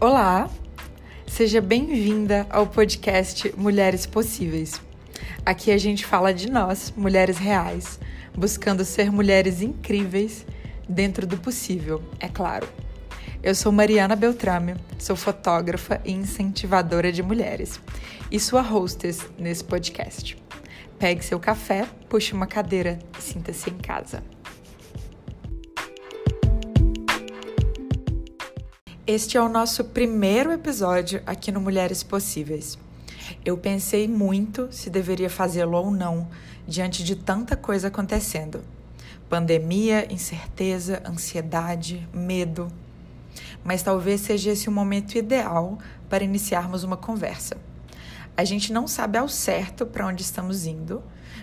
Olá, seja bem-vinda ao podcast Mulheres Possíveis. Aqui a gente fala de nós, mulheres reais, buscando ser mulheres incríveis dentro do possível, é claro. Eu sou Mariana Beltrame, sou fotógrafa e incentivadora de mulheres e sua hostess nesse podcast. Pegue seu café, puxe uma cadeira e sinta-se em casa. Este é o nosso primeiro episódio aqui no Mulheres Possíveis. Eu pensei muito se deveria fazê-lo ou não, diante de tanta coisa acontecendo: pandemia, incerteza, ansiedade, medo. Mas talvez seja esse o momento ideal para iniciarmos uma conversa. A gente não sabe ao certo para onde estamos indo,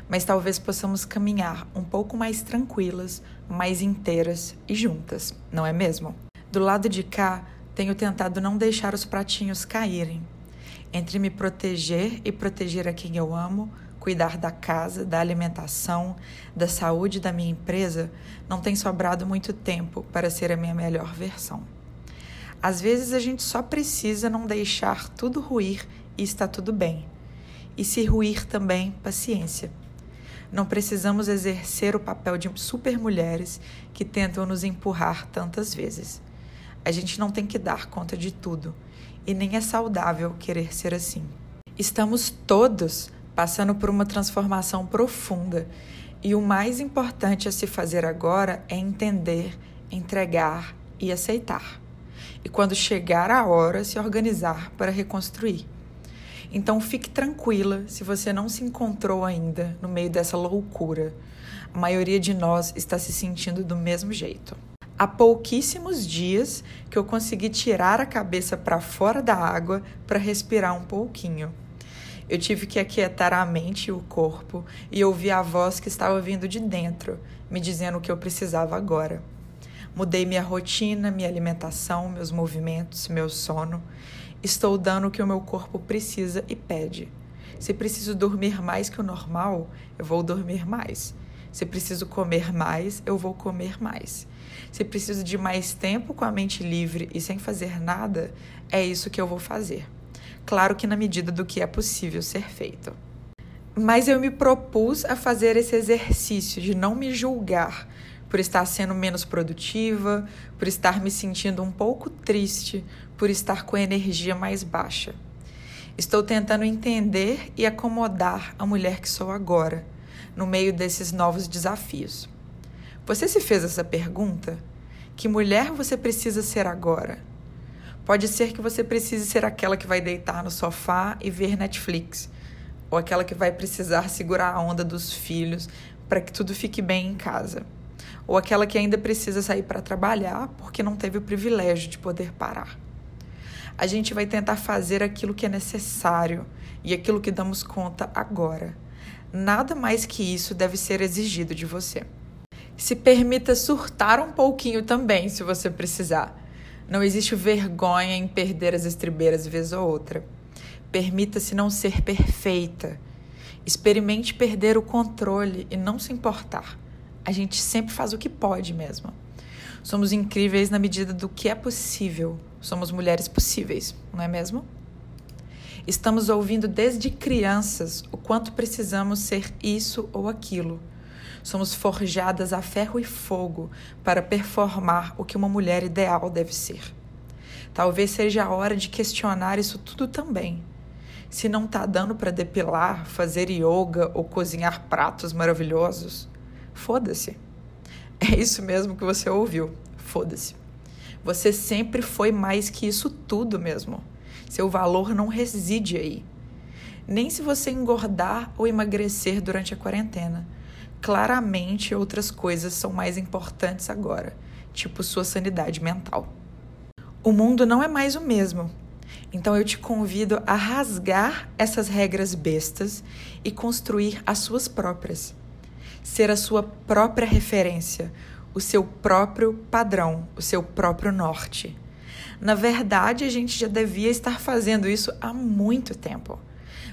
mas talvez possamos caminhar um pouco mais tranquilas, mais inteiras e juntas, não é mesmo? Do lado de cá, tenho tentado não deixar os pratinhos caírem. Entre me proteger e proteger a quem eu amo, cuidar da casa, da alimentação, da saúde da minha empresa, não tem sobrado muito tempo para ser a minha melhor versão. Às vezes a gente só precisa não deixar tudo ruir e está tudo bem. E se ruir também, paciência. Não precisamos exercer o papel de supermulheres que tentam nos empurrar tantas vezes. A gente não tem que dar conta de tudo e nem é saudável querer ser assim. Estamos todos passando por uma transformação profunda e o mais importante a se fazer agora é entender, entregar e aceitar. E quando chegar a hora, se organizar para reconstruir. Então fique tranquila se você não se encontrou ainda no meio dessa loucura. A maioria de nós está se sentindo do mesmo jeito. Há pouquíssimos dias que eu consegui tirar a cabeça para fora da água para respirar um pouquinho. Eu tive que aquietar a mente e o corpo e ouvir a voz que estava vindo de dentro, me dizendo o que eu precisava agora. Mudei minha rotina, minha alimentação, meus movimentos, meu sono. Estou dando o que o meu corpo precisa e pede. Se preciso dormir mais que o normal, eu vou dormir mais. Se preciso comer mais, eu vou comer mais. Se preciso de mais tempo com a mente livre e sem fazer nada, é isso que eu vou fazer. Claro que na medida do que é possível ser feito. Mas eu me propus a fazer esse exercício de não me julgar por estar sendo menos produtiva, por estar me sentindo um pouco triste, por estar com a energia mais baixa. Estou tentando entender e acomodar a mulher que sou agora, no meio desses novos desafios. Você se fez essa pergunta? Que mulher você precisa ser agora? Pode ser que você precise ser aquela que vai deitar no sofá e ver Netflix, ou aquela que vai precisar segurar a onda dos filhos para que tudo fique bem em casa, ou aquela que ainda precisa sair para trabalhar porque não teve o privilégio de poder parar. A gente vai tentar fazer aquilo que é necessário e aquilo que damos conta agora. Nada mais que isso deve ser exigido de você. Se permita surtar um pouquinho também, se você precisar. Não existe vergonha em perder as estribeiras vez ou outra. Permita-se não ser perfeita. Experimente perder o controle e não se importar. A gente sempre faz o que pode mesmo. Somos incríveis na medida do que é possível. Somos mulheres possíveis, não é mesmo? Estamos ouvindo desde crianças o quanto precisamos ser isso ou aquilo Somos forjadas a ferro e fogo para performar o que uma mulher ideal deve ser. Talvez seja a hora de questionar isso tudo também. Se não está dando para depilar, fazer yoga ou cozinhar pratos maravilhosos, foda-se. É isso mesmo que você ouviu. Foda-se. Você sempre foi mais que isso tudo mesmo. Seu valor não reside aí. Nem se você engordar ou emagrecer durante a quarentena claramente outras coisas são mais importantes agora, tipo sua sanidade mental. O mundo não é mais o mesmo. Então eu te convido a rasgar essas regras bestas e construir as suas próprias. Ser a sua própria referência, o seu próprio padrão, o seu próprio norte. Na verdade, a gente já devia estar fazendo isso há muito tempo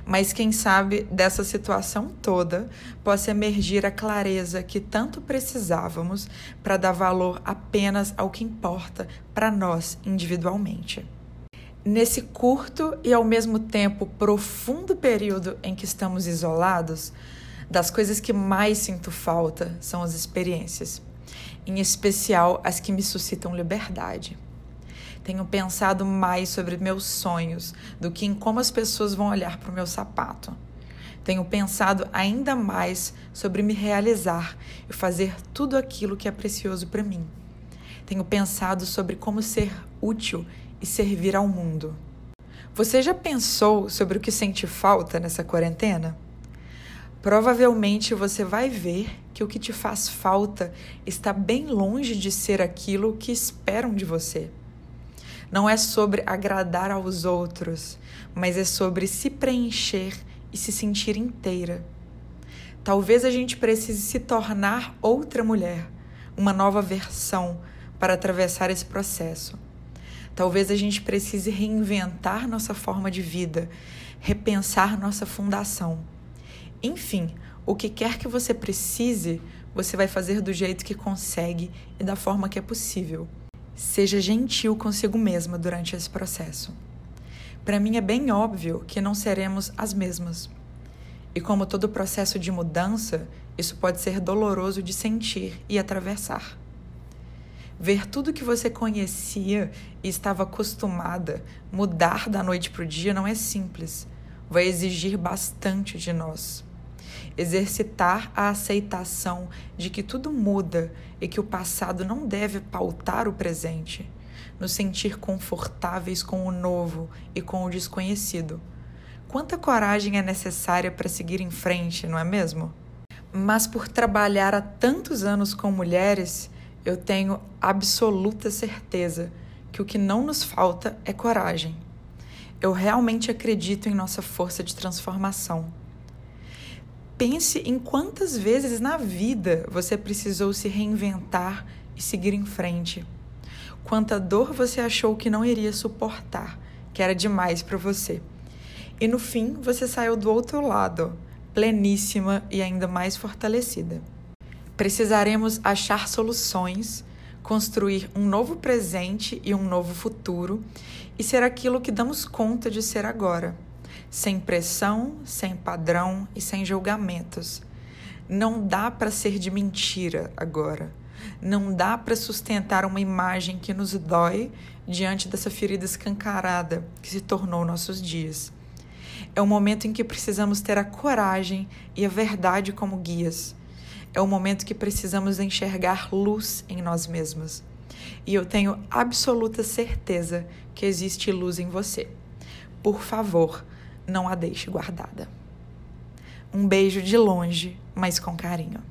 mas quem sabe dessa situação toda possa emergir a clareza que tanto precisávamos para dar valor apenas ao que importa para nós individualmente. Nesse curto e ao mesmo tempo profundo período em que estamos isolados, das coisas que mais sinto falta são as experiências, em especial as que me suscitam liberdade. Tenho pensado mais sobre meus sonhos do que em como as pessoas vão olhar para o meu sapato. Tenho pensado ainda mais sobre me realizar e fazer tudo aquilo que é precioso para mim. Tenho pensado sobre como ser útil e servir ao mundo. Você já pensou sobre o que sente falta nessa quarentena? Provavelmente você vai ver que o que te faz falta está bem longe de ser aquilo que esperam de você. Não é sobre agradar aos outros, mas é sobre se preencher e se sentir inteira. Talvez a gente precise se tornar outra mulher, uma nova versão para atravessar esse processo. Talvez a gente precise reinventar nossa forma de vida, repensar nossa fundação. Enfim, o que quer que você precise, você vai fazer do jeito que consegue e da forma que é possível. Seja gentil consigo mesma durante esse processo. Para mim é bem óbvio que não seremos as mesmas. E como todo processo de mudança, isso pode ser doloroso de sentir e atravessar. Ver tudo que você conhecia e estava acostumada mudar da noite para o dia não é simples. Vai exigir bastante de nós. Exercitar a aceitação de que tudo muda e que o passado não deve pautar o presente nos sentir confortáveis com o novo e com o desconhecido. Quanta coragem é necessária para seguir em frente, não é mesmo? Mas por trabalhar há tantos anos com mulheres, eu tenho absoluta certeza que o que não nos falta é coragem. Eu realmente acredito em nossa força de transformação. Pense em quantas vezes na vida você precisou se reinventar e seguir em frente. Quanta dor você achou que não iria suportar, que era demais para você. E no fim, você saiu do outro lado, pleníssima e ainda mais fortalecida. Precisaremos achar soluções, construir um novo presente e um novo futuro e ser aquilo que damos conta de ser agora, sem pressão, sem padrão e sem julgamentos. Não dá para ser de mentira agora. Não dá para sustentar uma imagem que nos dói diante dessa ferida escancarada que se tornou nossos dias. É o momento em que precisamos ter a coragem e a verdade como guias. É o momento que precisamos enxergar luz em nós mesmos. E eu tenho absoluta certeza que existe luz em você. Por favor, não a deixe guardada. Um beijo de longe, mas com carinho.